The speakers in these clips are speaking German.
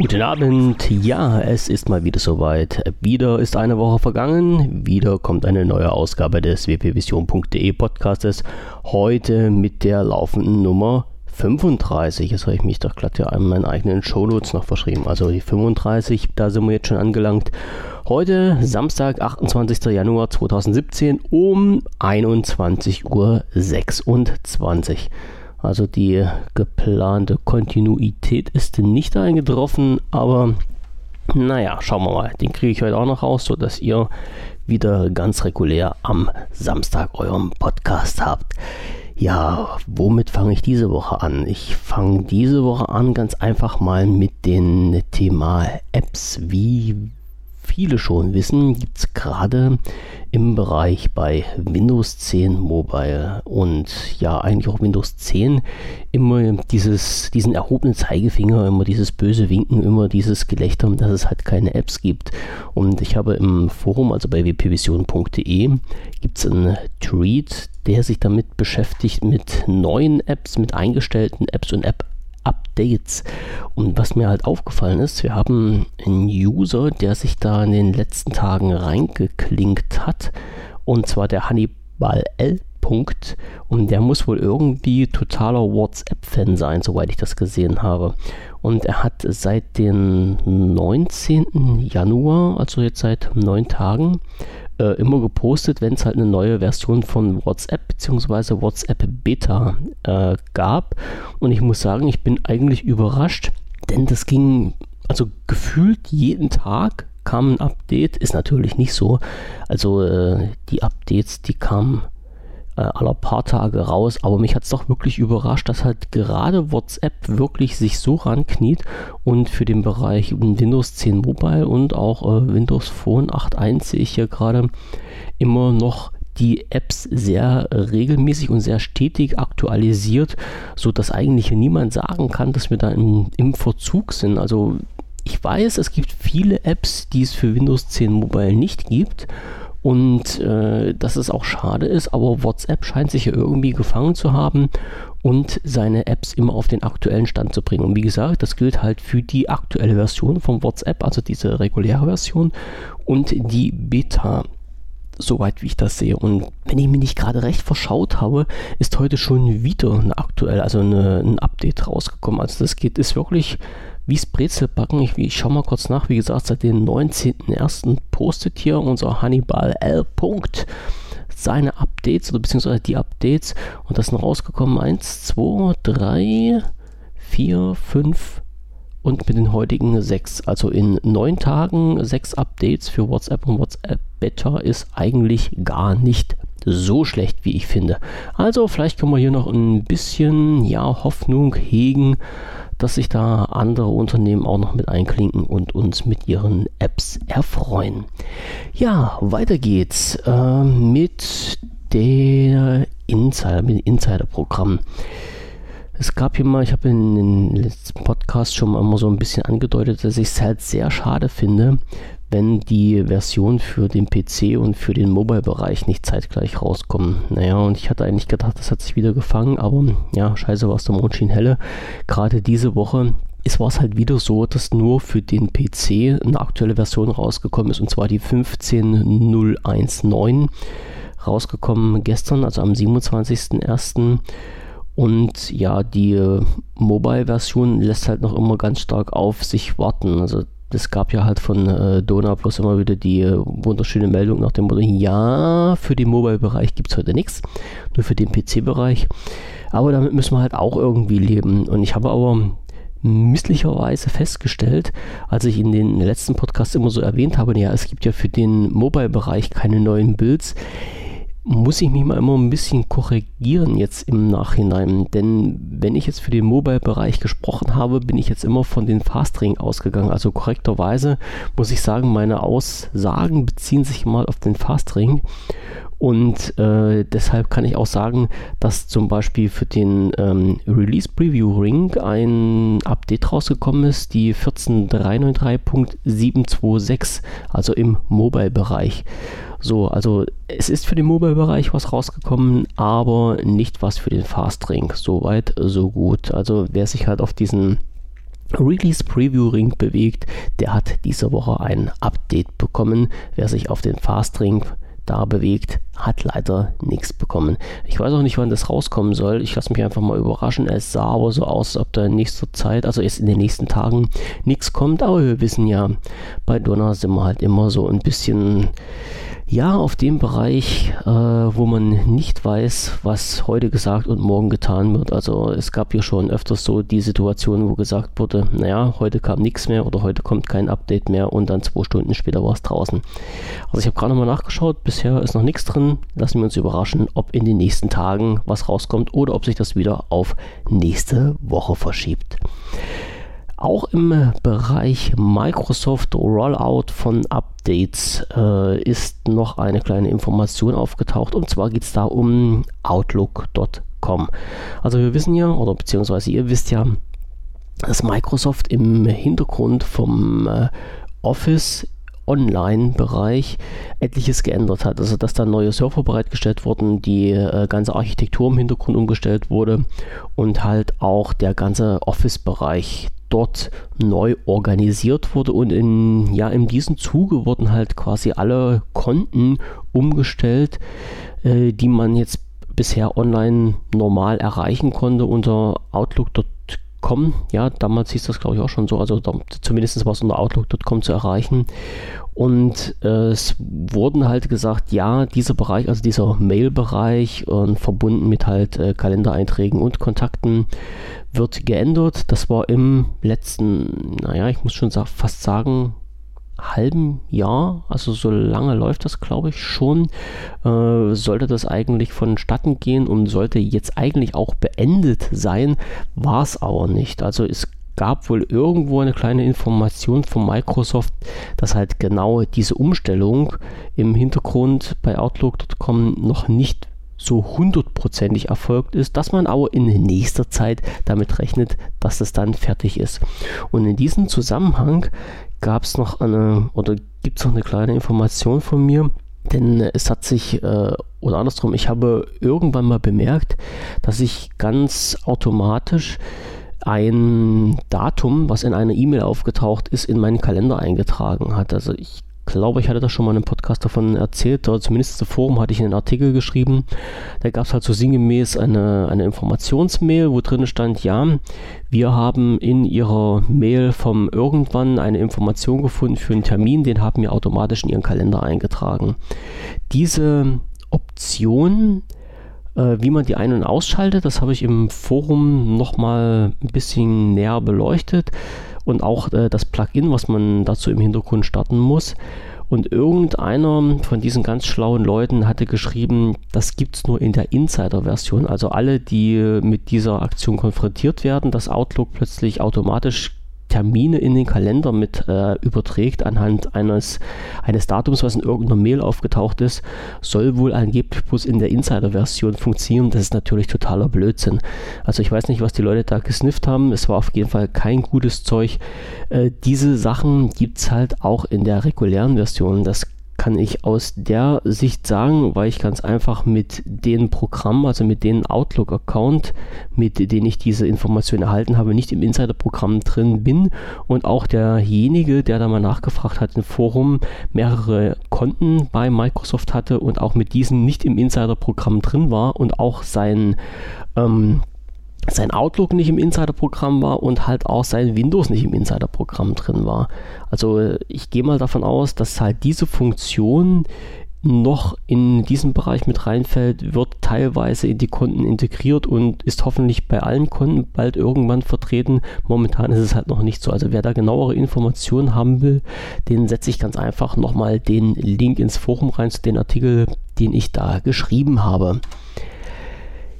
Guten Abend. Ja, es ist mal wieder soweit. Wieder ist eine Woche vergangen. Wieder kommt eine neue Ausgabe des wpvision.de Podcastes. Heute mit der laufenden Nummer 35. Jetzt habe ich mich doch glatt ja an meinen eigenen Shownotes noch verschrieben. Also die 35, da sind wir jetzt schon angelangt. Heute, Samstag, 28. Januar 2017 um 21.26 Uhr. Also die geplante Kontinuität ist nicht eingetroffen, aber naja, schauen wir mal. Den kriege ich heute auch noch raus, sodass ihr wieder ganz regulär am Samstag euren Podcast habt. Ja, womit fange ich diese Woche an? Ich fange diese Woche an ganz einfach mal mit dem Thema Apps. Wie viele schon wissen, gibt es gerade im Bereich bei Windows 10 Mobile und ja eigentlich auch Windows 10 immer dieses, diesen erhobenen Zeigefinger, immer dieses böse Winken, immer dieses Gelächter, dass es halt keine Apps gibt. Und ich habe im Forum, also bei wpvision.de, gibt es einen Tweet, der sich damit beschäftigt mit neuen Apps, mit eingestellten Apps und App Updates. Und was mir halt aufgefallen ist, wir haben einen User, der sich da in den letzten Tagen reingeklinkt hat. Und zwar der Hannibal L. Punkt. Und der muss wohl irgendwie totaler WhatsApp-Fan sein, soweit ich das gesehen habe. Und er hat seit dem 19. Januar, also jetzt seit neun Tagen, äh, immer gepostet, wenn es halt eine neue Version von WhatsApp bzw. WhatsApp Beta äh, gab. Und ich muss sagen, ich bin eigentlich überrascht, denn das ging also gefühlt jeden Tag kam ein Update, ist natürlich nicht so. Also äh, die Updates, die kamen äh, aller paar Tage raus, aber mich hat es doch wirklich überrascht, dass halt gerade WhatsApp wirklich sich so rankniet und für den Bereich Windows 10 Mobile und auch äh, Windows Phone 8.1 sehe ich hier gerade immer noch die Apps sehr regelmäßig und sehr stetig aktualisiert, so dass eigentlich niemand sagen kann, dass wir da im, im Verzug sind. Also ich weiß, es gibt viele Apps, die es für Windows 10 Mobile nicht gibt und äh, dass es auch schade ist, aber WhatsApp scheint sich ja irgendwie gefangen zu haben und seine Apps immer auf den aktuellen Stand zu bringen. Und wie gesagt, das gilt halt für die aktuelle Version von WhatsApp, also diese reguläre Version und die Beta soweit wie ich das sehe. Und wenn ich mich nicht gerade recht verschaut habe, ist heute schon wieder eine aktuell, also eine, ein Update rausgekommen. Also das geht, ist wirklich Wie's Brezelbacken, ich, ich schaue mal kurz nach, wie gesagt, seit dem 19.01. postet hier unser Hannibal L. Punkt seine Updates oder beziehungsweise die Updates und das sind rausgekommen 1, 2, 3, 4, 5 und mit den heutigen 6. Also in 9 Tagen 6 Updates für WhatsApp und WhatsApp Beta ist eigentlich gar nicht so schlecht, wie ich finde. Also vielleicht können wir hier noch ein bisschen ja, Hoffnung hegen, dass sich da andere Unternehmen auch noch mit einklinken und uns mit ihren Apps erfreuen. Ja, weiter geht's äh, mit der Insider, mit Insider-Programm. Es gab hier mal, ich habe in den letzten Podcast schon mal so ein bisschen angedeutet, dass ich es halt sehr schade finde, wenn die Version für den PC und für den Mobile-Bereich nicht zeitgleich rauskommen. Naja, und ich hatte eigentlich gedacht, das hat sich wieder gefangen, aber ja, scheiße, was der Mond schien helle. Gerade diese Woche es war es halt wieder so, dass nur für den PC eine aktuelle Version rausgekommen ist, und zwar die 15019 rausgekommen gestern, also am 27.01. Und ja, die Mobile-Version lässt halt noch immer ganz stark auf sich warten. Also es gab ja halt von äh, Dona plus immer wieder die äh, wunderschöne Meldung nach dem Motto, ja, für den Mobile-Bereich gibt es heute nichts, nur für den PC-Bereich. Aber damit müssen wir halt auch irgendwie leben. Und ich habe aber misslicherweise festgestellt, als ich in den letzten Podcasts immer so erwähnt habe, ja, es gibt ja für den Mobile-Bereich keine neuen Builds muss ich mich mal immer ein bisschen korrigieren jetzt im Nachhinein. Denn wenn ich jetzt für den Mobile-Bereich gesprochen habe, bin ich jetzt immer von den Fastring ausgegangen. Also korrekterweise muss ich sagen, meine Aussagen beziehen sich mal auf den Fastring. Und äh, deshalb kann ich auch sagen, dass zum Beispiel für den ähm, Release Preview Ring ein Update rausgekommen ist, die 14393.726, also im Mobile-Bereich. So, also es ist für den Mobile-Bereich was rausgekommen, aber nicht was für den Fast Ring. Soweit, so gut. Also wer sich halt auf diesen Release Preview Ring bewegt, der hat diese Woche ein Update bekommen. Wer sich auf den Fast Ring da bewegt, hat leider nichts bekommen. Ich weiß auch nicht, wann das rauskommen soll. Ich lasse mich einfach mal überraschen. Es sah aber so aus, als ob da in nächster Zeit, also erst in den nächsten Tagen, nichts kommt. Aber wir wissen ja, bei Donner sind wir halt immer so ein bisschen ja, auf dem Bereich, äh, wo man nicht weiß, was heute gesagt und morgen getan wird. Also es gab ja schon öfters so die Situation, wo gesagt wurde, naja, heute kam nichts mehr oder heute kommt kein Update mehr und dann zwei Stunden später war es draußen. Also ich habe gerade nochmal nachgeschaut, bisher ist noch nichts drin. Lassen wir uns überraschen, ob in den nächsten Tagen was rauskommt oder ob sich das wieder auf nächste Woche verschiebt. Auch im Bereich Microsoft Rollout von Updates äh, ist noch eine kleine Information aufgetaucht und zwar geht es da um Outlook.com. Also wir wissen ja, oder beziehungsweise ihr wisst ja, dass Microsoft im Hintergrund vom äh, Office Online-Bereich etliches geändert hat. Also dass da neue Server bereitgestellt wurden, die äh, ganze Architektur im Hintergrund umgestellt wurde und halt auch der ganze Office-Bereich dort neu organisiert wurde und in, ja, in diesem Zuge wurden halt quasi alle Konten umgestellt, äh, die man jetzt bisher online normal erreichen konnte unter Outlook.com. Ja, damals hieß das glaube ich auch schon so, also da, zumindest war es unter Outlook.com zu erreichen. Und äh, es wurden halt gesagt, ja, dieser Bereich, also dieser Mail-Bereich und verbunden mit halt äh, Kalendereinträgen und Kontakten wird geändert. Das war im letzten, naja, ich muss schon sa fast sagen, halben Jahr, also so lange läuft das, glaube ich, schon, äh, sollte das eigentlich vonstatten gehen und sollte jetzt eigentlich auch beendet sein, war es aber nicht. Also es gab wohl irgendwo eine kleine Information von Microsoft, dass halt genau diese Umstellung im Hintergrund bei Outlook.com noch nicht so hundertprozentig erfolgt ist, dass man aber in nächster Zeit damit rechnet, dass es dann fertig ist. Und in diesem Zusammenhang gab es noch eine oder gibt es noch eine kleine Information von mir. Denn es hat sich, äh, oder andersrum, ich habe irgendwann mal bemerkt, dass ich ganz automatisch ein Datum, was in einer E-Mail aufgetaucht ist, in meinen Kalender eingetragen hat. Also ich glaube, ich hatte da schon mal in einem Podcast davon erzählt, oder zumindest im Forum hatte ich einen Artikel geschrieben. Da gab es halt so sinngemäß eine, eine Informationsmail, wo drin stand, ja, wir haben in Ihrer Mail vom irgendwann eine Information gefunden für einen Termin, den haben wir automatisch in Ihren Kalender eingetragen. Diese Option wie man die ein- und ausschaltet, das habe ich im Forum nochmal ein bisschen näher beleuchtet und auch äh, das Plugin, was man dazu im Hintergrund starten muss. Und irgendeiner von diesen ganz schlauen Leuten hatte geschrieben, das gibt es nur in der Insider-Version. Also alle, die mit dieser Aktion konfrontiert werden, dass Outlook plötzlich automatisch Termine in den Kalender mit äh, überträgt anhand eines, eines Datums, was in irgendeiner Mail aufgetaucht ist, soll wohl angeblich bloß in der Insider-Version funktionieren. Das ist natürlich totaler Blödsinn. Also ich weiß nicht, was die Leute da gesnifft haben. Es war auf jeden Fall kein gutes Zeug. Äh, diese Sachen gibt es halt auch in der regulären Version. Das kann ich aus der Sicht sagen, weil ich ganz einfach mit den Programmen, also mit den Outlook-Account, mit denen ich diese Information erhalten habe, nicht im Insider-Programm drin bin. Und auch derjenige, der da mal nachgefragt hat im Forum, mehrere Konten bei Microsoft hatte und auch mit diesen nicht im Insider-Programm drin war und auch sein ähm, sein Outlook nicht im Insider-Programm war und halt auch sein Windows nicht im Insider-Programm drin war. Also ich gehe mal davon aus, dass halt diese Funktion noch in diesen Bereich mit reinfällt, wird teilweise in die Konten integriert und ist hoffentlich bei allen Konten bald irgendwann vertreten. Momentan ist es halt noch nicht so. Also wer da genauere Informationen haben will, den setze ich ganz einfach nochmal den Link ins Forum rein zu den Artikel, den ich da geschrieben habe.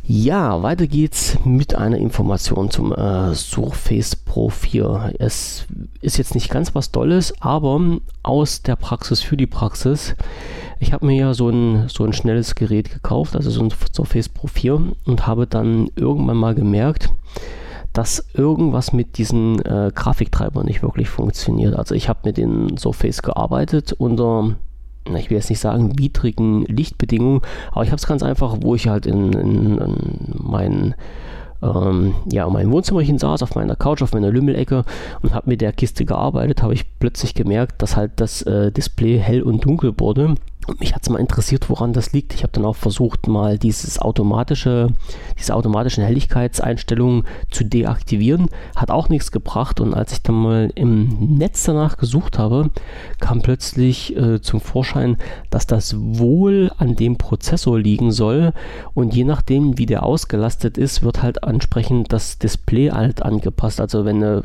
Ja, weiter geht's mit einer Information zum äh, Surface Pro 4. Es ist jetzt nicht ganz was Dolles, aber aus der Praxis für die Praxis. Ich habe mir ja so ein, so ein schnelles Gerät gekauft, also so ein Surface Pro 4 und habe dann irgendwann mal gemerkt, dass irgendwas mit diesen äh, Grafiktreibern nicht wirklich funktioniert. Also ich habe mit den Surface gearbeitet unter ich will jetzt nicht sagen widrigen Lichtbedingungen, aber ich habe es ganz einfach, wo ich halt in, in, in meinen ähm, ja, in meinem Wohnzimmerchen saß, auf meiner Couch, auf meiner Lümmelecke und habe mit der Kiste gearbeitet, habe ich plötzlich gemerkt, dass halt das äh, Display hell und dunkel wurde. Mich hat es mal interessiert, woran das liegt. Ich habe dann auch versucht, mal dieses automatische, diese automatischen Helligkeitseinstellungen zu deaktivieren. Hat auch nichts gebracht. Und als ich dann mal im Netz danach gesucht habe, kam plötzlich äh, zum Vorschein, dass das wohl an dem Prozessor liegen soll. Und je nachdem, wie der ausgelastet ist, wird halt entsprechend das Display halt angepasst. Also wenn eine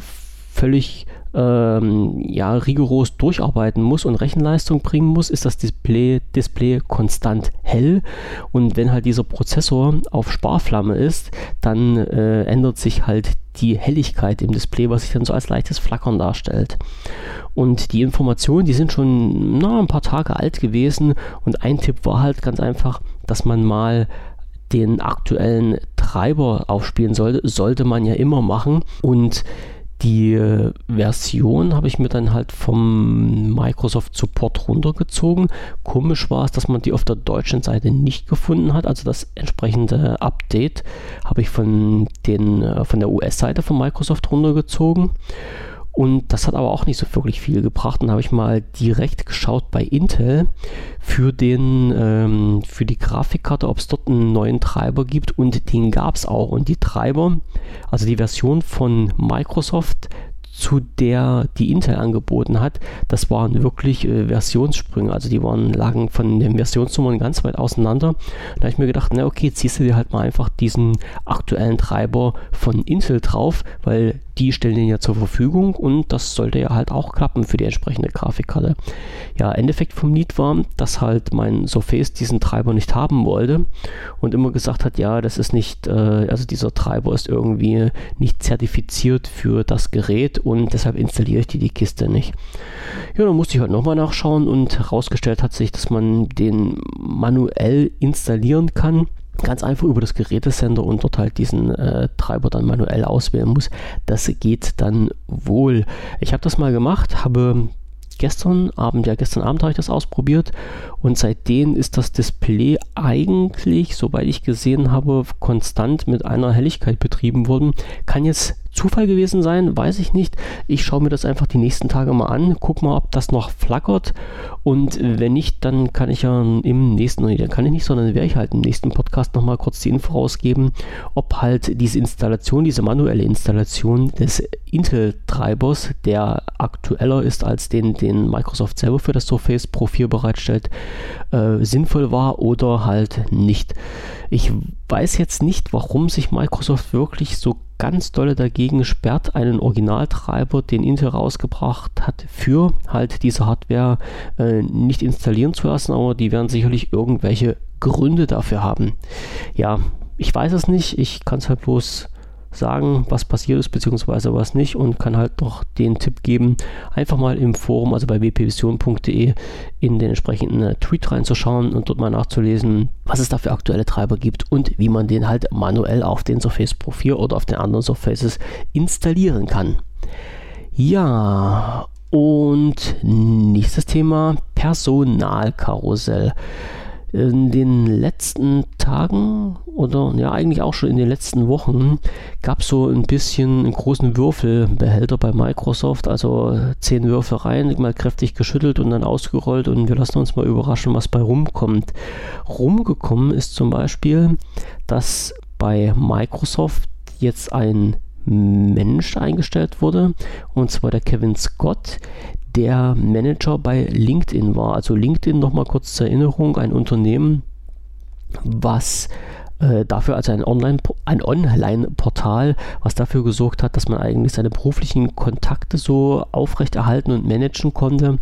völlig ähm, ja, rigoros durcharbeiten muss und Rechenleistung bringen muss, ist das Display, Display konstant hell. Und wenn halt dieser Prozessor auf Sparflamme ist, dann äh, ändert sich halt die Helligkeit im Display, was sich dann so als leichtes Flackern darstellt. Und die Informationen, die sind schon na, ein paar Tage alt gewesen. Und ein Tipp war halt ganz einfach, dass man mal den aktuellen Treiber aufspielen sollte. Sollte man ja immer machen. Und die äh, Version habe ich mir dann halt vom Microsoft Support runtergezogen. Komisch war es, dass man die auf der deutschen Seite nicht gefunden hat. Also das entsprechende Update habe ich von, den, äh, von der US-Seite von Microsoft runtergezogen. Und das hat aber auch nicht so wirklich viel gebracht. Dann habe ich mal direkt geschaut bei Intel für, den, ähm, für die Grafikkarte, ob es dort einen neuen Treiber gibt. Und den gab es auch. Und die Treiber, also die Version von Microsoft zu der die Intel angeboten hat, das waren wirklich äh, Versionssprünge. Also die waren, lagen von den Versionsnummern ganz weit auseinander. Da habe ich mir gedacht, na okay, ziehst du dir halt mal einfach diesen aktuellen Treiber von Intel drauf, weil die stellen den ja zur Verfügung und das sollte ja halt auch klappen für die entsprechende Grafikkarte. Ja, Endeffekt vom Lied war, dass halt mein Surface diesen Treiber nicht haben wollte und immer gesagt hat, ja, das ist nicht, äh, also dieser Treiber ist irgendwie nicht zertifiziert für das Gerät und deshalb installiere ich die, die Kiste nicht. Ja, dann musste ich halt nochmal nachschauen und herausgestellt hat sich, dass man den manuell installieren kann ganz einfach über das Gerätesender und dort halt diesen äh, Treiber dann manuell auswählen muss. Das geht dann wohl. Ich habe das mal gemacht, habe gestern Abend, ja gestern Abend habe ich das ausprobiert und seitdem ist das Display eigentlich, soweit ich gesehen habe, konstant mit einer Helligkeit betrieben worden. Kann jetzt Zufall gewesen sein, weiß ich nicht. Ich schaue mir das einfach die nächsten Tage mal an, guck mal, ob das noch flackert und wenn nicht, dann kann ich ja im nächsten, nee, kann ich nicht, sondern werde ich halt im nächsten Podcast nochmal kurz die Info rausgeben, ob halt diese Installation, diese manuelle Installation des Intel-Treibers, der aktueller ist als den, den Microsoft selber für das Surface Pro 4 bereitstellt, äh, sinnvoll war oder halt nicht. Ich weiß jetzt nicht, warum sich Microsoft wirklich so ganz dolle dagegen sperrt, einen Originaltreiber, den Intel rausgebracht hat, für halt diese Hardware äh, nicht installieren zu lassen, aber die werden sicherlich irgendwelche Gründe dafür haben. Ja, ich weiß es nicht, ich kann es halt bloß sagen, was passiert ist, beziehungsweise was nicht und kann halt noch den Tipp geben, einfach mal im Forum, also bei wpvision.de, in den entsprechenden äh, Tweet reinzuschauen und dort mal nachzulesen, was es da für aktuelle Treiber gibt und wie man den halt manuell auf den Surface Pro 4 oder auf den anderen Surfaces installieren kann. Ja, und nächstes Thema Personalkarussell in den letzten Tagen oder ja eigentlich auch schon in den letzten Wochen gab es so ein bisschen einen großen Würfelbehälter bei Microsoft, also zehn Würfel rein, mal kräftig geschüttelt und dann ausgerollt und wir lassen uns mal überraschen, was bei rumkommt. Rumgekommen ist zum Beispiel, dass bei Microsoft jetzt ein Mensch eingestellt wurde, und zwar der Kevin Scott, der Manager bei LinkedIn war. Also LinkedIn nochmal kurz zur Erinnerung, ein Unternehmen, was äh, dafür also ein Online ein Online-Portal, was dafür gesorgt hat, dass man eigentlich seine beruflichen Kontakte so aufrechterhalten und managen konnte.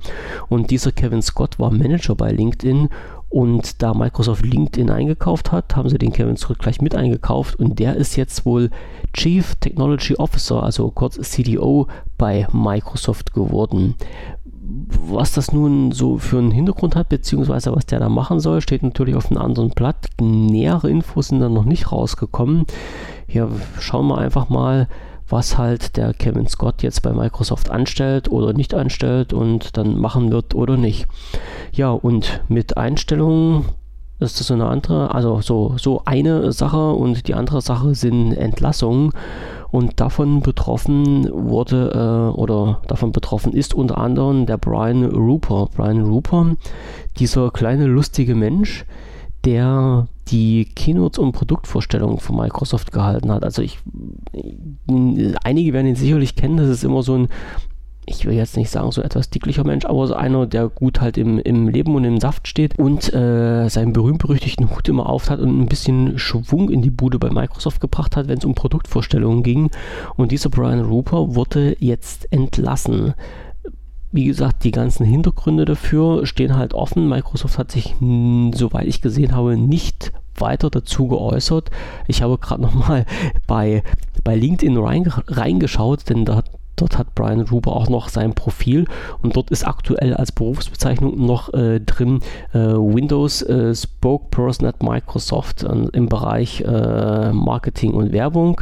Und dieser Kevin Scott war Manager bei LinkedIn und da Microsoft LinkedIn eingekauft hat, haben sie den Kevin Scott gleich mit eingekauft und der ist jetzt wohl Chief Technology Officer, also kurz CDO bei Microsoft geworden. Was das nun so für einen Hintergrund hat, beziehungsweise was der da machen soll, steht natürlich auf einem anderen Blatt. Nähere Infos sind dann noch nicht rausgekommen. Ja, schauen wir einfach mal, was halt der Kevin Scott jetzt bei Microsoft anstellt oder nicht anstellt und dann machen wird oder nicht. Ja, und mit Einstellungen ist das so eine andere, also so, so eine Sache und die andere Sache sind Entlassungen. Und davon betroffen wurde äh, oder davon betroffen ist unter anderem der Brian Rupert. Brian Rupert, dieser kleine lustige Mensch, der die Keynotes und Produktvorstellungen von Microsoft gehalten hat. Also ich, einige werden ihn sicherlich kennen, das ist immer so ein ich will jetzt nicht sagen, so etwas dicklicher Mensch, aber so einer, der gut halt im, im Leben und im Saft steht und äh, seinen berühmt-berüchtigten Hut immer auf hat und ein bisschen Schwung in die Bude bei Microsoft gebracht hat, wenn es um Produktvorstellungen ging. Und dieser Brian Rupert wurde jetzt entlassen. Wie gesagt, die ganzen Hintergründe dafür stehen halt offen. Microsoft hat sich, soweit ich gesehen habe, nicht weiter dazu geäußert. Ich habe gerade nochmal bei, bei LinkedIn reingeschaut, denn da Dort hat Brian Ruber auch noch sein Profil und dort ist aktuell als Berufsbezeichnung noch äh, drin äh, Windows äh, Spokesperson at Microsoft im Bereich äh, Marketing und Werbung.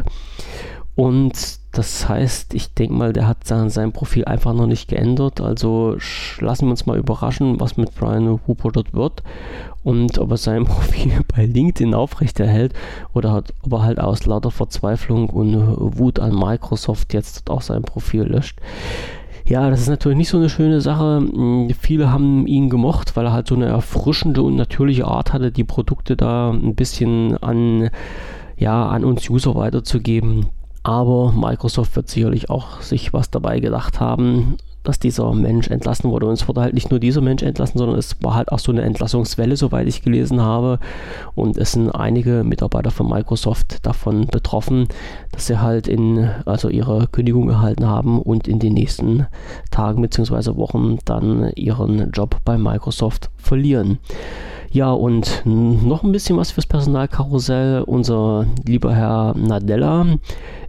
Und das heißt, ich denke mal, der hat sein, sein, Profil einfach noch nicht geändert. Also lassen wir uns mal überraschen, was mit Brian Hooper dort wird und ob er sein Profil bei LinkedIn aufrechterhält oder hat, ob er halt aus lauter Verzweiflung und Wut an Microsoft jetzt auch sein Profil löscht. Ja, das ist natürlich nicht so eine schöne Sache. Viele haben ihn gemocht, weil er halt so eine erfrischende und natürliche Art hatte, die Produkte da ein bisschen an, ja, an uns User weiterzugeben. Aber Microsoft wird sicherlich auch sich was dabei gedacht haben, dass dieser Mensch entlassen wurde. Und es wurde halt nicht nur dieser Mensch entlassen, sondern es war halt auch so eine Entlassungswelle, soweit ich gelesen habe. Und es sind einige Mitarbeiter von Microsoft davon betroffen, dass sie halt in, also ihre Kündigung erhalten haben und in den nächsten Tagen bzw. Wochen dann ihren Job bei Microsoft verlieren. Ja, und noch ein bisschen was fürs Personalkarussell. Unser lieber Herr Nadella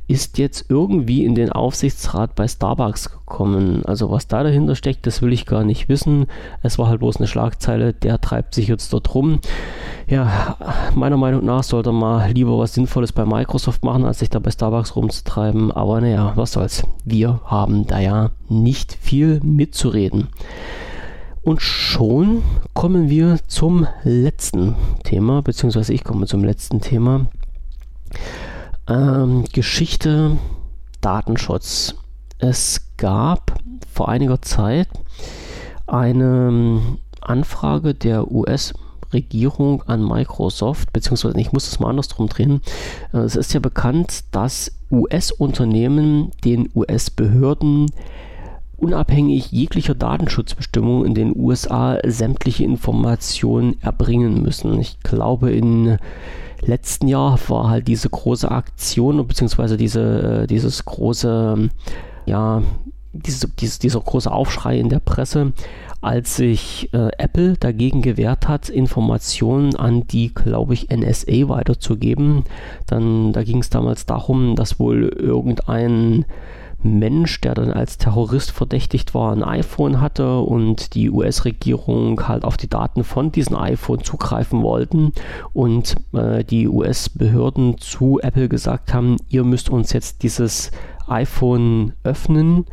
ist jetzt irgendwie in den Aufsichtsrat bei Starbucks gekommen. Also was da dahinter steckt, das will ich gar nicht wissen. Es war halt bloß eine Schlagzeile, der treibt sich jetzt dort rum. Ja, meiner Meinung nach sollte mal lieber was Sinnvolles bei Microsoft machen, als sich da bei Starbucks rumzutreiben. Aber naja, was soll's. Wir haben da ja nicht viel mitzureden. Und schon kommen wir zum letzten Thema, beziehungsweise ich komme zum letzten Thema. Ähm, Geschichte Datenschutz. Es gab vor einiger Zeit eine ähm, Anfrage der US- Regierung an Microsoft, beziehungsweise ich muss das mal andersrum drehen. Äh, es ist ja bekannt, dass US-Unternehmen den US-Behörden unabhängig jeglicher Datenschutzbestimmungen in den USA sämtliche Informationen erbringen müssen. Ich glaube, in letzten Jahr war halt diese große Aktion, beziehungsweise diese, äh, dieses große, ja, diese, diese, dieser große Aufschrei in der Presse, als sich äh, Apple dagegen gewehrt hat, Informationen an die, glaube ich, NSA weiterzugeben. Dann, da ging es damals darum, dass wohl irgendein Mensch, der dann als Terrorist verdächtigt war, ein iPhone hatte und die US-Regierung halt auf die Daten von diesem iPhone zugreifen wollten und äh, die US-Behörden zu Apple gesagt haben, ihr müsst uns jetzt dieses iPhone öffnen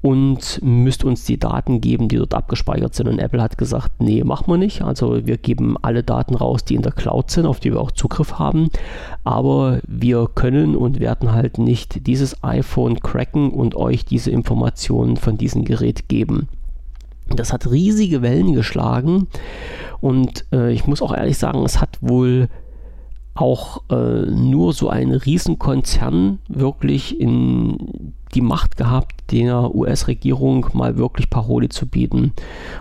und müsst uns die Daten geben, die dort abgespeichert sind. Und Apple hat gesagt, nee, machen wir nicht. Also wir geben alle Daten raus, die in der Cloud sind, auf die wir auch Zugriff haben. Aber wir können und werden halt nicht dieses iPhone cracken und euch diese Informationen von diesem Gerät geben. Das hat riesige Wellen geschlagen und äh, ich muss auch ehrlich sagen, es hat wohl auch äh, nur so ein Riesenkonzern wirklich in die Macht gehabt, der US-Regierung mal wirklich Paroli zu bieten.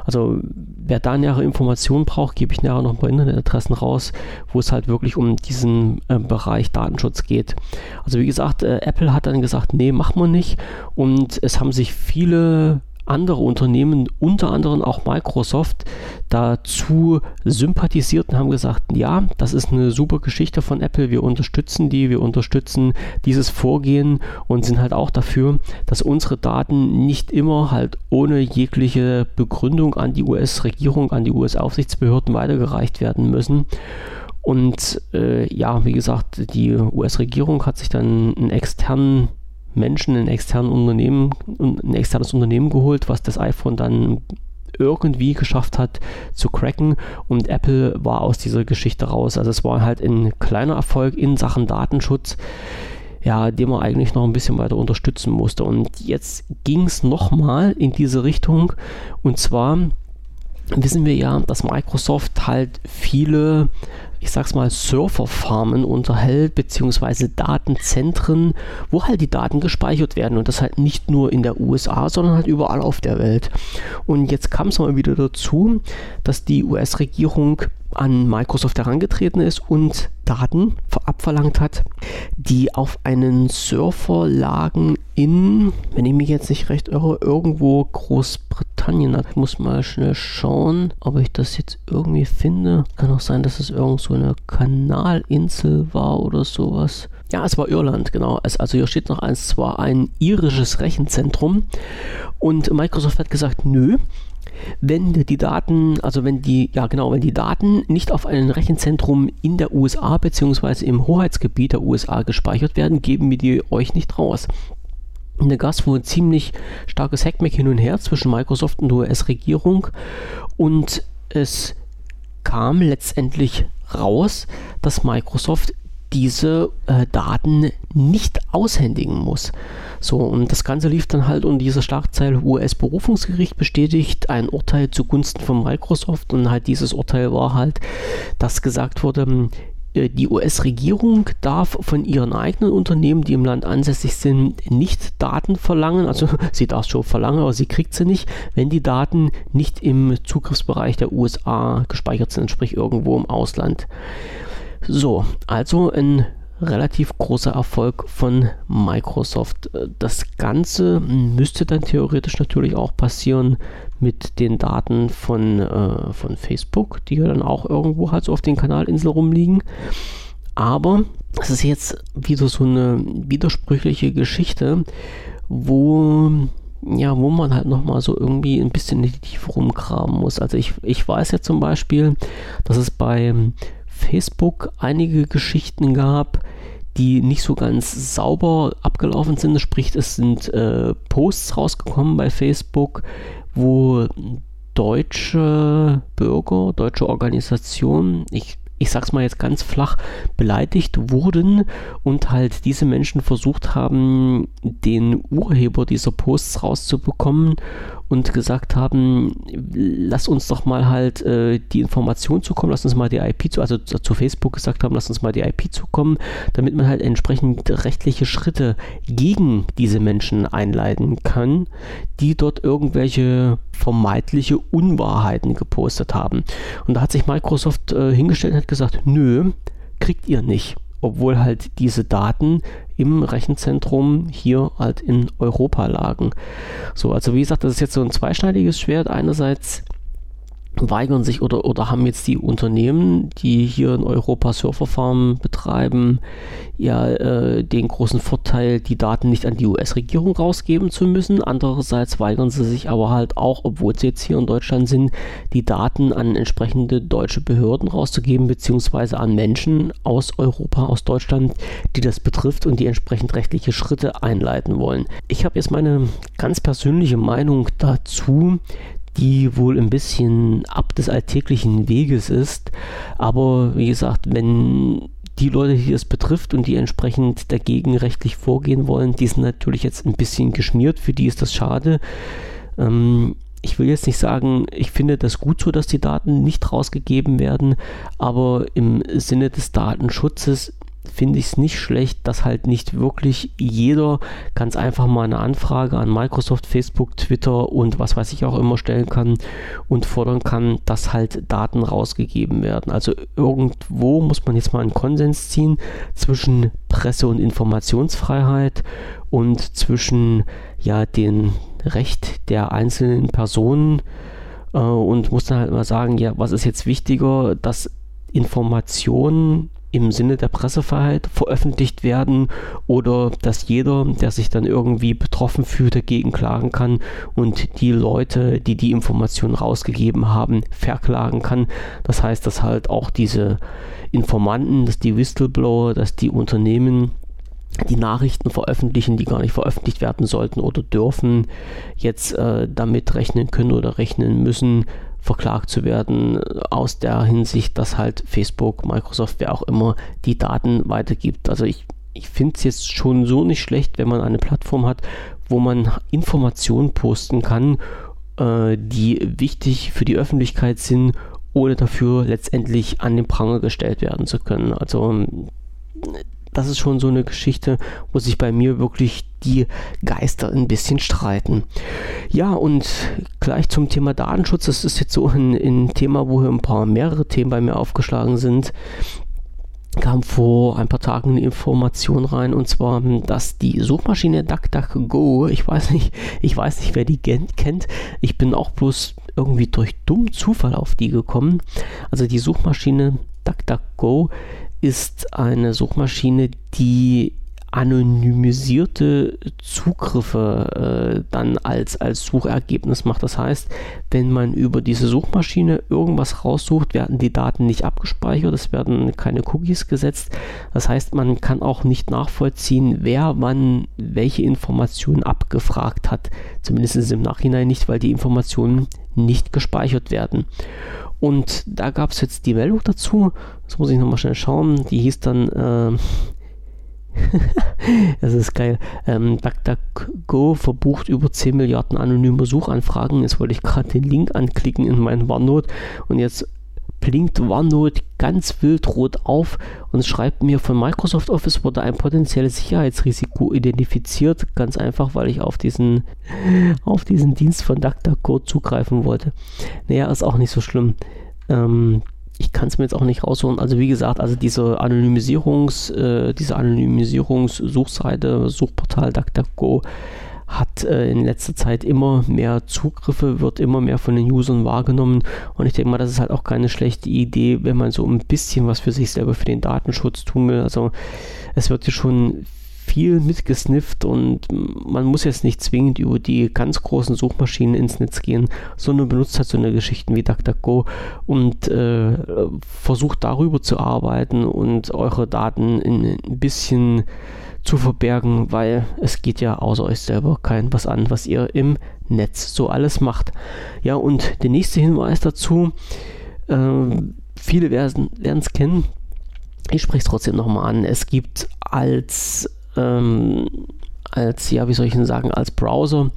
Also wer da nähere Informationen braucht, gebe ich nachher noch ein paar Internetadressen raus, wo es halt wirklich um diesen äh, Bereich Datenschutz geht. Also wie gesagt, äh, Apple hat dann gesagt, nee, machen wir nicht. Und es haben sich viele andere Unternehmen, unter anderem auch Microsoft, dazu sympathisiert und haben gesagt, ja, das ist eine super Geschichte von Apple, wir unterstützen die, wir unterstützen dieses Vorgehen und sind halt auch dafür, dass unsere Daten nicht immer halt ohne jegliche Begründung an die US-Regierung, an die US-Aufsichtsbehörden weitergereicht werden müssen. Und äh, ja, wie gesagt, die US-Regierung hat sich dann einen externen Menschen in externen Unternehmen, ein externes Unternehmen geholt, was das iPhone dann irgendwie geschafft hat zu cracken und Apple war aus dieser Geschichte raus. Also es war halt ein kleiner Erfolg in Sachen Datenschutz, ja, den man eigentlich noch ein bisschen weiter unterstützen musste. Und jetzt ging es nochmal in diese Richtung und zwar wissen wir ja, dass Microsoft halt viele ich sag's mal, Serverfarmen unterhält, beziehungsweise Datenzentren, wo halt die Daten gespeichert werden und das halt nicht nur in der USA, sondern halt überall auf der Welt. Und jetzt kam es mal wieder dazu, dass die US-Regierung an Microsoft herangetreten ist und Daten abverlangt hat, die auf einen Surfer lagen in, wenn ich mich jetzt nicht recht irre, irgendwo Großbritannien. Ich muss mal schnell schauen, ob ich das jetzt irgendwie finde. Kann auch sein, dass es irgend so eine Kanalinsel war oder sowas. Ja, es war Irland, genau. Es, also hier steht noch eins, zwar ein irisches Rechenzentrum und Microsoft hat gesagt, nö, wenn die Daten, also wenn die, ja genau, wenn die Daten nicht auf einem Rechenzentrum in der USA bzw. im Hoheitsgebiet der USA gespeichert werden, geben wir die euch nicht raus. Und da gab es wohl ein ziemlich starkes Hackmack hin und her zwischen Microsoft und der US-Regierung und es kam letztendlich raus, dass Microsoft diese äh, Daten nicht aushändigen muss. So, und das Ganze lief dann halt unter dieser Schlagzeile US-Berufungsgericht bestätigt ein Urteil zugunsten von Microsoft und halt dieses Urteil war halt, dass gesagt wurde, die US-Regierung darf von ihren eigenen Unternehmen, die im Land ansässig sind, nicht Daten verlangen. Also sie darf schon verlangen, aber sie kriegt sie nicht, wenn die Daten nicht im Zugriffsbereich der USA gespeichert sind, sprich irgendwo im Ausland. So, also ein relativ großer Erfolg von Microsoft. Das Ganze müsste dann theoretisch natürlich auch passieren mit den Daten von, äh, von Facebook, die ja dann auch irgendwo halt so auf den Kanalinseln rumliegen. Aber es ist jetzt wieder so eine widersprüchliche Geschichte, wo ja, wo man halt nochmal so irgendwie ein bisschen in die Tiefe rumgraben muss. Also ich, ich weiß ja zum Beispiel, dass es bei Facebook einige Geschichten gab, die nicht so ganz sauber abgelaufen sind. Sprich, es sind äh, Posts rausgekommen bei Facebook, wo deutsche Bürger, deutsche Organisationen, ich ich sag's mal jetzt ganz flach, beleidigt wurden und halt diese Menschen versucht haben, den Urheber dieser Posts rauszubekommen und gesagt haben, lass uns doch mal halt äh, die Information zukommen, lass uns mal die IP zu, also zu, Facebook gesagt haben, lass uns mal die IP zukommen, damit man halt entsprechend rechtliche Schritte gegen diese Menschen einleiten kann, die dort irgendwelche vermeintliche Unwahrheiten gepostet haben. Und da hat sich Microsoft äh, hingestellt und hat gesagt, nö, kriegt ihr nicht obwohl halt diese Daten im Rechenzentrum hier halt in Europa lagen. So, also wie gesagt, das ist jetzt so ein zweischneidiges Schwert. Einerseits weigern sich oder, oder haben jetzt die Unternehmen, die hier in Europa Serverfarmen betreiben, ja äh, den großen Vorteil, die Daten nicht an die US-Regierung rausgeben zu müssen. Andererseits weigern sie sich aber halt auch, obwohl sie jetzt hier in Deutschland sind, die Daten an entsprechende deutsche Behörden rauszugeben, beziehungsweise an Menschen aus Europa, aus Deutschland, die das betrifft und die entsprechend rechtliche Schritte einleiten wollen. Ich habe jetzt meine ganz persönliche Meinung dazu, die wohl ein bisschen ab des alltäglichen Weges ist. Aber wie gesagt, wenn die Leute, die es betrifft und die entsprechend dagegen rechtlich vorgehen wollen, die sind natürlich jetzt ein bisschen geschmiert. Für die ist das schade. Ähm, ich will jetzt nicht sagen, ich finde das gut so, dass die Daten nicht rausgegeben werden, aber im Sinne des Datenschutzes finde ich es nicht schlecht, dass halt nicht wirklich jeder ganz einfach mal eine Anfrage an Microsoft, Facebook, Twitter und was weiß ich auch immer stellen kann und fordern kann, dass halt Daten rausgegeben werden. Also irgendwo muss man jetzt mal einen Konsens ziehen zwischen Presse- und Informationsfreiheit und zwischen ja den Recht der einzelnen Personen äh, und muss dann halt mal sagen, ja, was ist jetzt wichtiger, dass Informationen im Sinne der Pressefreiheit veröffentlicht werden oder dass jeder, der sich dann irgendwie betroffen fühlt, dagegen klagen kann und die Leute, die die Information rausgegeben haben, verklagen kann. Das heißt, dass halt auch diese Informanten, dass die Whistleblower, dass die Unternehmen die Nachrichten veröffentlichen, die gar nicht veröffentlicht werden sollten oder dürfen, jetzt äh, damit rechnen können oder rechnen müssen, verklagt zu werden, aus der Hinsicht, dass halt Facebook, Microsoft, wer auch immer die Daten weitergibt. Also ich, ich finde es jetzt schon so nicht schlecht, wenn man eine Plattform hat, wo man Informationen posten kann, äh, die wichtig für die Öffentlichkeit sind, ohne dafür letztendlich an den Pranger gestellt werden zu können. Also das ist schon so eine Geschichte, wo sich bei mir wirklich die Geister ein bisschen streiten. Ja, und gleich zum Thema Datenschutz. Das ist jetzt so ein, ein Thema, wo hier ein paar mehrere Themen bei mir aufgeschlagen sind kam vor ein paar Tagen eine Information rein und zwar, dass die Suchmaschine DuckDuckGo, ich weiß nicht, ich weiß nicht, wer die kennt, ich bin auch bloß irgendwie durch dummen Zufall auf die gekommen. Also die Suchmaschine DuckDuckGo ist eine Suchmaschine, die anonymisierte Zugriffe äh, dann als, als Suchergebnis macht. Das heißt, wenn man über diese Suchmaschine irgendwas raussucht, werden die Daten nicht abgespeichert, es werden keine Cookies gesetzt. Das heißt, man kann auch nicht nachvollziehen, wer wann welche Informationen abgefragt hat. Zumindest im Nachhinein nicht, weil die Informationen nicht gespeichert werden. Und da gab es jetzt die Meldung dazu, das muss ich nochmal schnell schauen, die hieß dann, äh, das ist geil, ähm, DuckDuckGo verbucht über 10 Milliarden anonyme Suchanfragen. Jetzt wollte ich gerade den Link anklicken in meinen OneNote. Und jetzt blinkt OneNote ganz wild rot auf und schreibt mir, von Microsoft Office wurde ein potenzielles Sicherheitsrisiko identifiziert. Ganz einfach, weil ich auf diesen, auf diesen Dienst von DuckDuckGo zugreifen wollte. Naja, ist auch nicht so schlimm. Ähm, ich kann es mir jetzt auch nicht rausholen. Also wie gesagt, also diese Anonymisierungs, äh, diese Anonymisierungssuchseite, Suchportal DuckDuckGo hat äh, in letzter Zeit immer mehr Zugriffe, wird immer mehr von den Usern wahrgenommen und ich denke mal, das ist halt auch keine schlechte Idee, wenn man so ein bisschen was für sich selber für den Datenschutz tun will. Also es wird ja schon viel mitgesnifft und man muss jetzt nicht zwingend über die ganz großen Suchmaschinen ins Netz gehen, sondern benutzt halt so eine Geschichten wie DuckDuckGo und äh, versucht darüber zu arbeiten und eure Daten in ein bisschen zu verbergen, weil es geht ja außer euch selber kein was an, was ihr im Netz so alles macht. Ja, und der nächste Hinweis dazu, äh, viele werden es kennen, ich spreche es trotzdem nochmal an. Es gibt als, ähm, als, ja, wie soll ich denn sagen, als Browser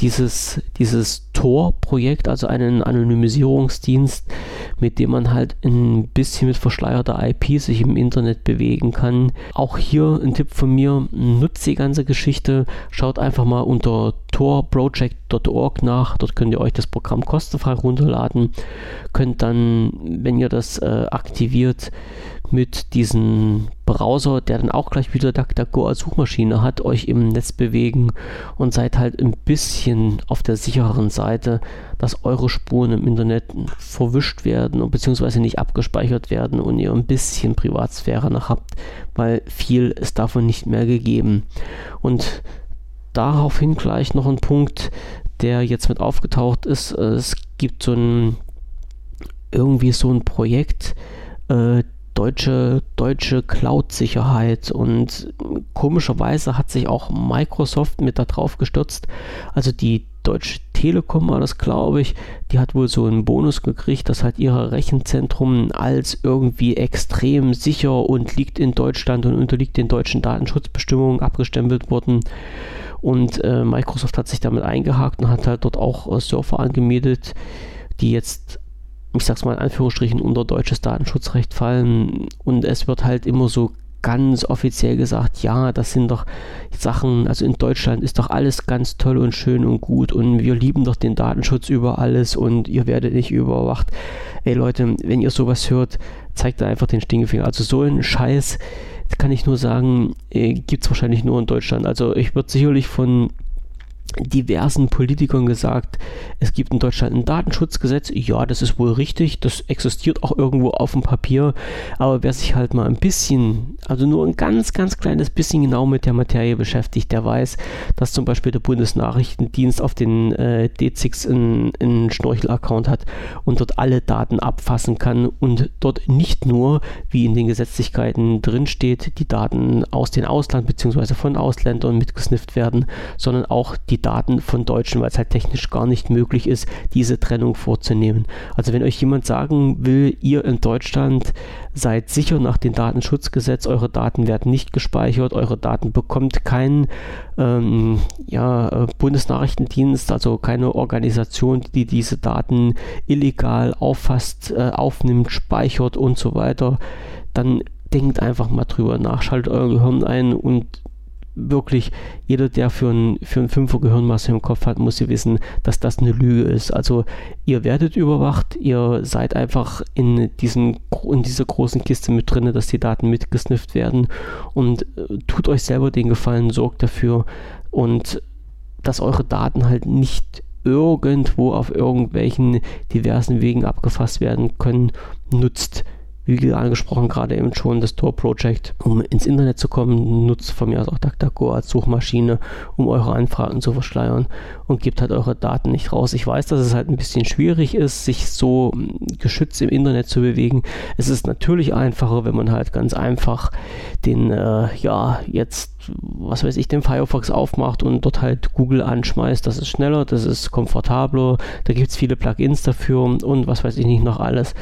dieses, dieses Tor-Projekt, also einen Anonymisierungsdienst, mit dem man halt ein bisschen mit verschleierter IP sich im Internet bewegen kann. Auch hier ein Tipp von mir, nutzt die ganze Geschichte, schaut einfach mal unter torproject.org nach, dort könnt ihr euch das Programm kostenfrei runterladen, könnt dann, wenn ihr das äh, aktiviert, mit diesem Browser, der dann auch gleich wieder DuckDuckGo als Suchmaschine hat, euch im Netz bewegen und seid halt ein bisschen auf der sicheren Seite, dass eure Spuren im Internet verwischt werden und beziehungsweise nicht abgespeichert werden und ihr ein bisschen Privatsphäre noch habt, weil viel ist davon nicht mehr gegeben. Und daraufhin gleich noch ein Punkt, der jetzt mit aufgetaucht ist. Es gibt so ein irgendwie so ein Projekt, äh, deutsche, deutsche Cloud-Sicherheit und komischerweise hat sich auch Microsoft mit da drauf gestürzt. Also die Deutsche Telekom war das, glaube ich, die hat wohl so einen Bonus gekriegt, dass halt ihr Rechenzentrum als irgendwie extrem sicher und liegt in Deutschland und unterliegt den deutschen Datenschutzbestimmungen abgestempelt worden. Und äh, Microsoft hat sich damit eingehakt und hat halt dort auch äh, Surfer angemietet, die jetzt ich sag's mal in Anführungsstrichen, unter deutsches Datenschutzrecht fallen und es wird halt immer so ganz offiziell gesagt, ja, das sind doch Sachen, also in Deutschland ist doch alles ganz toll und schön und gut und wir lieben doch den Datenschutz über alles und ihr werdet nicht überwacht. Ey Leute, wenn ihr sowas hört, zeigt da einfach den Stinkefinger. Also so ein Scheiß, kann ich nur sagen, äh, gibt es wahrscheinlich nur in Deutschland. Also ich würde sicherlich von diversen Politikern gesagt, es gibt in Deutschland ein Datenschutzgesetz. Ja, das ist wohl richtig, das existiert auch irgendwo auf dem Papier. Aber wer sich halt mal ein bisschen also nur ein ganz, ganz kleines bisschen genau mit der Materie beschäftigt, der weiß, dass zum Beispiel der Bundesnachrichtendienst auf den äh, D6 einen Schnorchel-Account hat und dort alle Daten abfassen kann und dort nicht nur, wie in den Gesetzlichkeiten drinsteht, die Daten aus dem Ausland bzw. von Ausländern mitgesnifft werden, sondern auch die Daten von Deutschen, weil es halt technisch gar nicht möglich ist, diese Trennung vorzunehmen. Also wenn euch jemand sagen will, ihr in Deutschland seid sicher nach dem Datenschutzgesetz, eure Daten werden nicht gespeichert, eure Daten bekommt kein ähm, ja, Bundesnachrichtendienst, also keine Organisation, die diese Daten illegal auffasst, äh, aufnimmt, speichert und so weiter, dann denkt einfach mal drüber nach, schaltet euer Gehirn ein und wirklich jeder, der für ein, für ein Fünfer Gehirnmasse im Kopf hat, muss ja wissen, dass das eine Lüge ist. Also ihr werdet überwacht, ihr seid einfach in, diesen, in dieser großen Kiste mit drin, dass die Daten mitgesnifft werden und äh, tut euch selber den Gefallen, sorgt dafür und dass eure Daten halt nicht irgendwo auf irgendwelchen diversen Wegen abgefasst werden können, nutzt wie angesprochen, gerade eben schon das Tor Project, um ins Internet zu kommen, nutzt von mir aus auch DuckDuckGo als Suchmaschine, um eure Anfragen zu verschleiern und gebt halt eure Daten nicht raus. Ich weiß, dass es halt ein bisschen schwierig ist, sich so hm, geschützt im Internet zu bewegen. Es ist natürlich einfacher, wenn man halt ganz einfach den, äh, ja, jetzt, was weiß ich, den Firefox aufmacht und dort halt Google anschmeißt. Das ist schneller, das ist komfortabler, da gibt es viele Plugins dafür und was weiß ich nicht noch alles.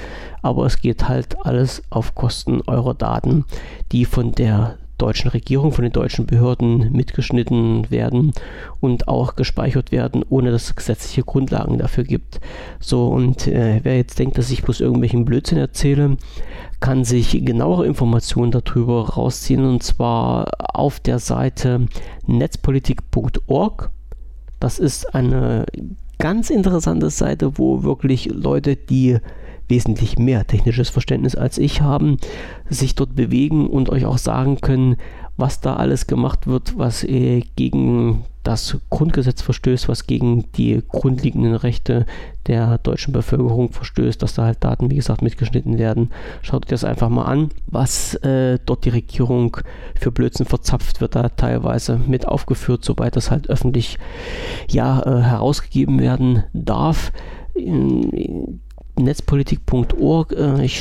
Aber es geht halt alles auf Kosten eurer Daten, die von der deutschen Regierung, von den deutschen Behörden mitgeschnitten werden und auch gespeichert werden, ohne dass es gesetzliche Grundlagen dafür gibt. So, und äh, wer jetzt denkt, dass ich bloß irgendwelchen Blödsinn erzähle, kann sich genauere Informationen darüber rausziehen und zwar auf der Seite netzpolitik.org. Das ist eine ganz interessante Seite, wo wirklich Leute, die wesentlich mehr technisches Verständnis als ich haben, sich dort bewegen und euch auch sagen können, was da alles gemacht wird, was äh, gegen das Grundgesetz verstößt, was gegen die grundlegenden Rechte der deutschen Bevölkerung verstößt, dass da halt Daten, wie gesagt, mitgeschnitten werden. Schaut euch das einfach mal an, was äh, dort die Regierung für Blödsinn verzapft wird, da teilweise mit aufgeführt, soweit das halt öffentlich ja, äh, herausgegeben werden darf. In, netzpolitik.org. Äh, ich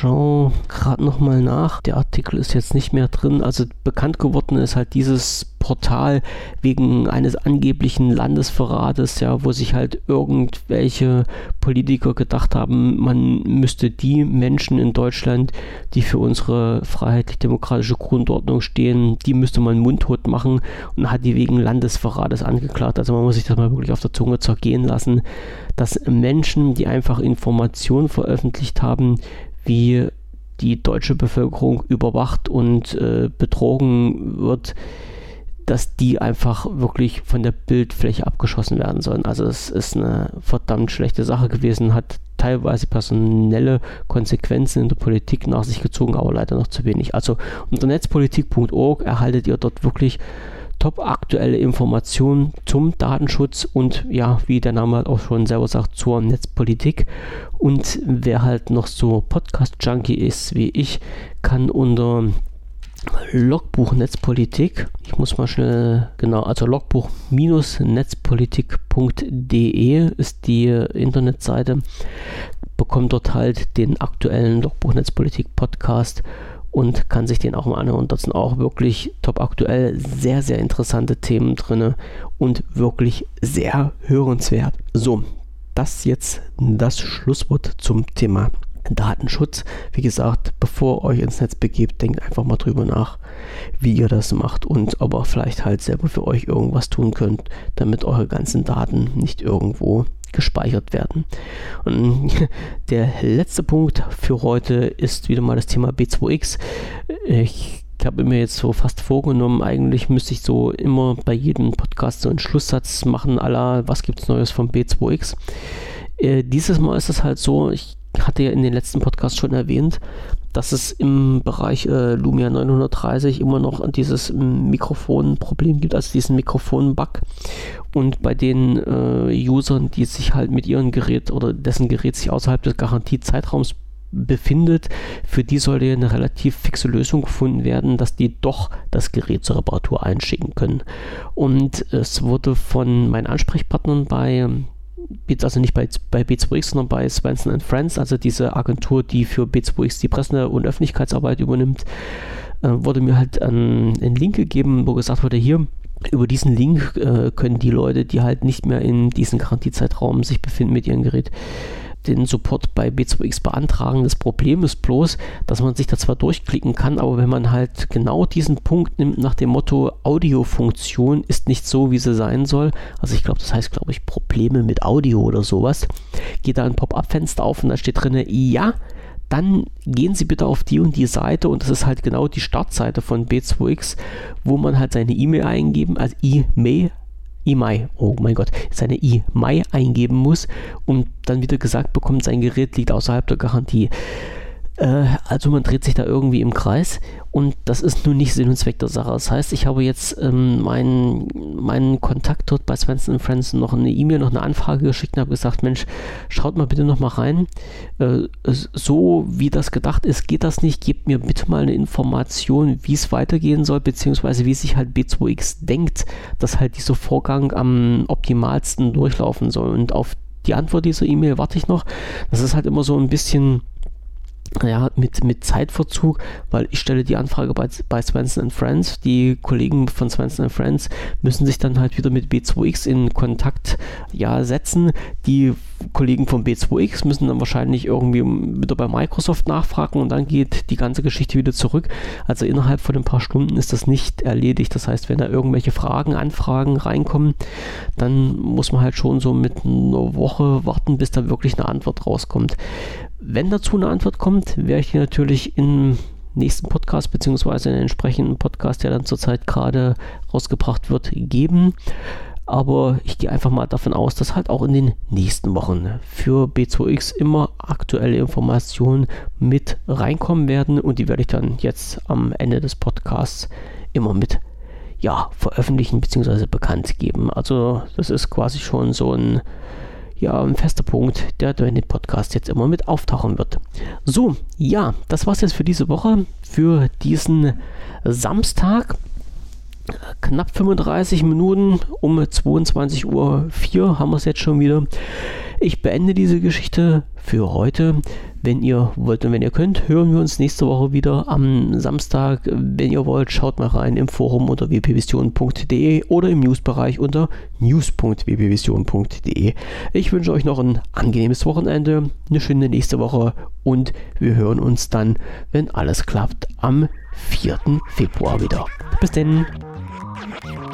schaue gerade nochmal nach. Der Artikel ist jetzt nicht mehr drin. Also bekannt geworden ist halt dieses Portal wegen eines angeblichen Landesverrates, ja, wo sich halt irgendwelche Politiker gedacht haben, man müsste die Menschen in Deutschland, die für unsere freiheitlich-demokratische Grundordnung stehen, die müsste man mundtot machen und hat die wegen Landesverrates angeklagt. Also man muss sich das mal wirklich auf der Zunge zergehen lassen, dass Menschen, die einfach Informationen veröffentlicht haben, wie die deutsche Bevölkerung überwacht und äh, betrogen wird, dass die einfach wirklich von der Bildfläche abgeschossen werden sollen. Also es ist eine verdammt schlechte Sache gewesen, hat teilweise personelle Konsequenzen in der Politik nach sich gezogen, aber leider noch zu wenig. Also unter netzpolitik.org erhaltet ihr dort wirklich top aktuelle Informationen zum Datenschutz und ja, wie der Name auch schon selber sagt, zur Netzpolitik. Und wer halt noch so Podcast-Junkie ist wie ich, kann unter Logbuch Netzpolitik, ich muss mal schnell, genau, also logbuch-netzpolitik.de ist die Internetseite, bekommt dort halt den aktuellen Logbuch Netzpolitik Podcast und kann sich den auch mal anhören. Und dort sind auch wirklich top aktuell sehr, sehr interessante Themen drin und wirklich sehr hörenswert. So, das jetzt das Schlusswort zum Thema Datenschutz. Wie gesagt, bevor ihr euch ins Netz begebt, denkt einfach mal drüber nach, wie ihr das macht und ob ihr vielleicht halt selber für euch irgendwas tun könnt, damit eure ganzen Daten nicht irgendwo gespeichert werden. Und der letzte Punkt für heute ist wieder mal das Thema B2X. Ich habe mir jetzt so fast vorgenommen, eigentlich müsste ich so immer bei jedem Podcast so einen Schlusssatz machen, aller was gibt es Neues vom B2X. Äh, dieses Mal ist es halt so, ich hatte ja in den letzten Podcasts schon erwähnt, dass es im Bereich äh, Lumia 930 immer noch dieses Mikrofonproblem gibt, also diesen Mikrofon-Bug. Und bei den äh, Usern, die sich halt mit ihrem Gerät oder dessen Gerät sich außerhalb des Garantiezeitraums befindet, für die sollte eine relativ fixe Lösung gefunden werden, dass die doch das Gerät zur Reparatur einschicken können. Und es wurde von meinen Ansprechpartnern bei also nicht bei, bei B2X, sondern bei Svensson Friends, also diese Agentur, die für B2X die Presse- und Öffentlichkeitsarbeit übernimmt, äh, wurde mir halt ein, ein Link gegeben, wo gesagt wurde, hier, über diesen Link äh, können die Leute, die halt nicht mehr in diesem Garantiezeitraum sich befinden mit ihrem Gerät, den Support bei B2X beantragen. Das Problem ist bloß, dass man sich da zwar durchklicken kann, aber wenn man halt genau diesen Punkt nimmt nach dem Motto Audiofunktion ist nicht so, wie sie sein soll, also ich glaube, das heißt, glaube ich, Probleme mit Audio oder sowas, geht da ein Pop-up-Fenster auf und da steht drin, ja, dann gehen Sie bitte auf die und die Seite und das ist halt genau die Startseite von B2X, wo man halt seine E-Mail eingeben, also E-Mail E-Mai, oh mein Gott, seine E-Mai eingeben muss und dann wieder gesagt bekommt, sein Gerät liegt außerhalb der Garantie. Äh, also man dreht sich da irgendwie im Kreis und das ist nun nicht Sinn und Zweck der Sache. Das heißt, ich habe jetzt ähm, meinen, meinen Kontakt dort bei Svensson Friends noch eine E-Mail, noch eine Anfrage geschickt und habe gesagt, Mensch, schaut mal bitte noch mal rein. Äh, so wie das gedacht ist, geht das nicht. Gebt mir bitte mal eine Information, wie es weitergehen soll, beziehungsweise wie sich halt B2X denkt, dass halt dieser Vorgang am optimalsten durchlaufen soll. Und auf die Antwort dieser E-Mail warte ich noch. Das ist halt immer so ein bisschen ja, mit, mit Zeitverzug, weil ich stelle die Anfrage bei, bei Svensson Friends. Die Kollegen von Svensson Friends müssen sich dann halt wieder mit B2X in Kontakt ja, setzen. Die Kollegen von B2X müssen dann wahrscheinlich irgendwie wieder bei Microsoft nachfragen und dann geht die ganze Geschichte wieder zurück. Also innerhalb von ein paar Stunden ist das nicht erledigt. Das heißt, wenn da irgendwelche Fragen, Anfragen reinkommen, dann muss man halt schon so mit einer Woche warten, bis da wirklich eine Antwort rauskommt. Wenn dazu eine Antwort kommt, werde ich die natürlich im nächsten Podcast beziehungsweise in den entsprechenden Podcast, der dann zurzeit gerade rausgebracht wird, geben. Aber ich gehe einfach mal davon aus, dass halt auch in den nächsten Wochen für B2X immer aktuelle Informationen mit reinkommen werden und die werde ich dann jetzt am Ende des Podcasts immer mit ja, veröffentlichen bzw. bekannt geben. Also das ist quasi schon so ein ja, ein fester Punkt, der in dem Podcast jetzt immer mit auftauchen wird. So, ja, das war's jetzt für diese Woche, für diesen Samstag. Knapp 35 Minuten um 22.04 Uhr haben wir es jetzt schon wieder. Ich beende diese Geschichte für heute. Wenn ihr wollt und wenn ihr könnt, hören wir uns nächste Woche wieder am Samstag. Wenn ihr wollt, schaut mal rein im Forum unter wpvision.de oder im Newsbereich unter news.wpvision.de. Ich wünsche euch noch ein angenehmes Wochenende, eine schöne nächste Woche und wir hören uns dann, wenn alles klappt, am 4. Februar wieder. Bis denn.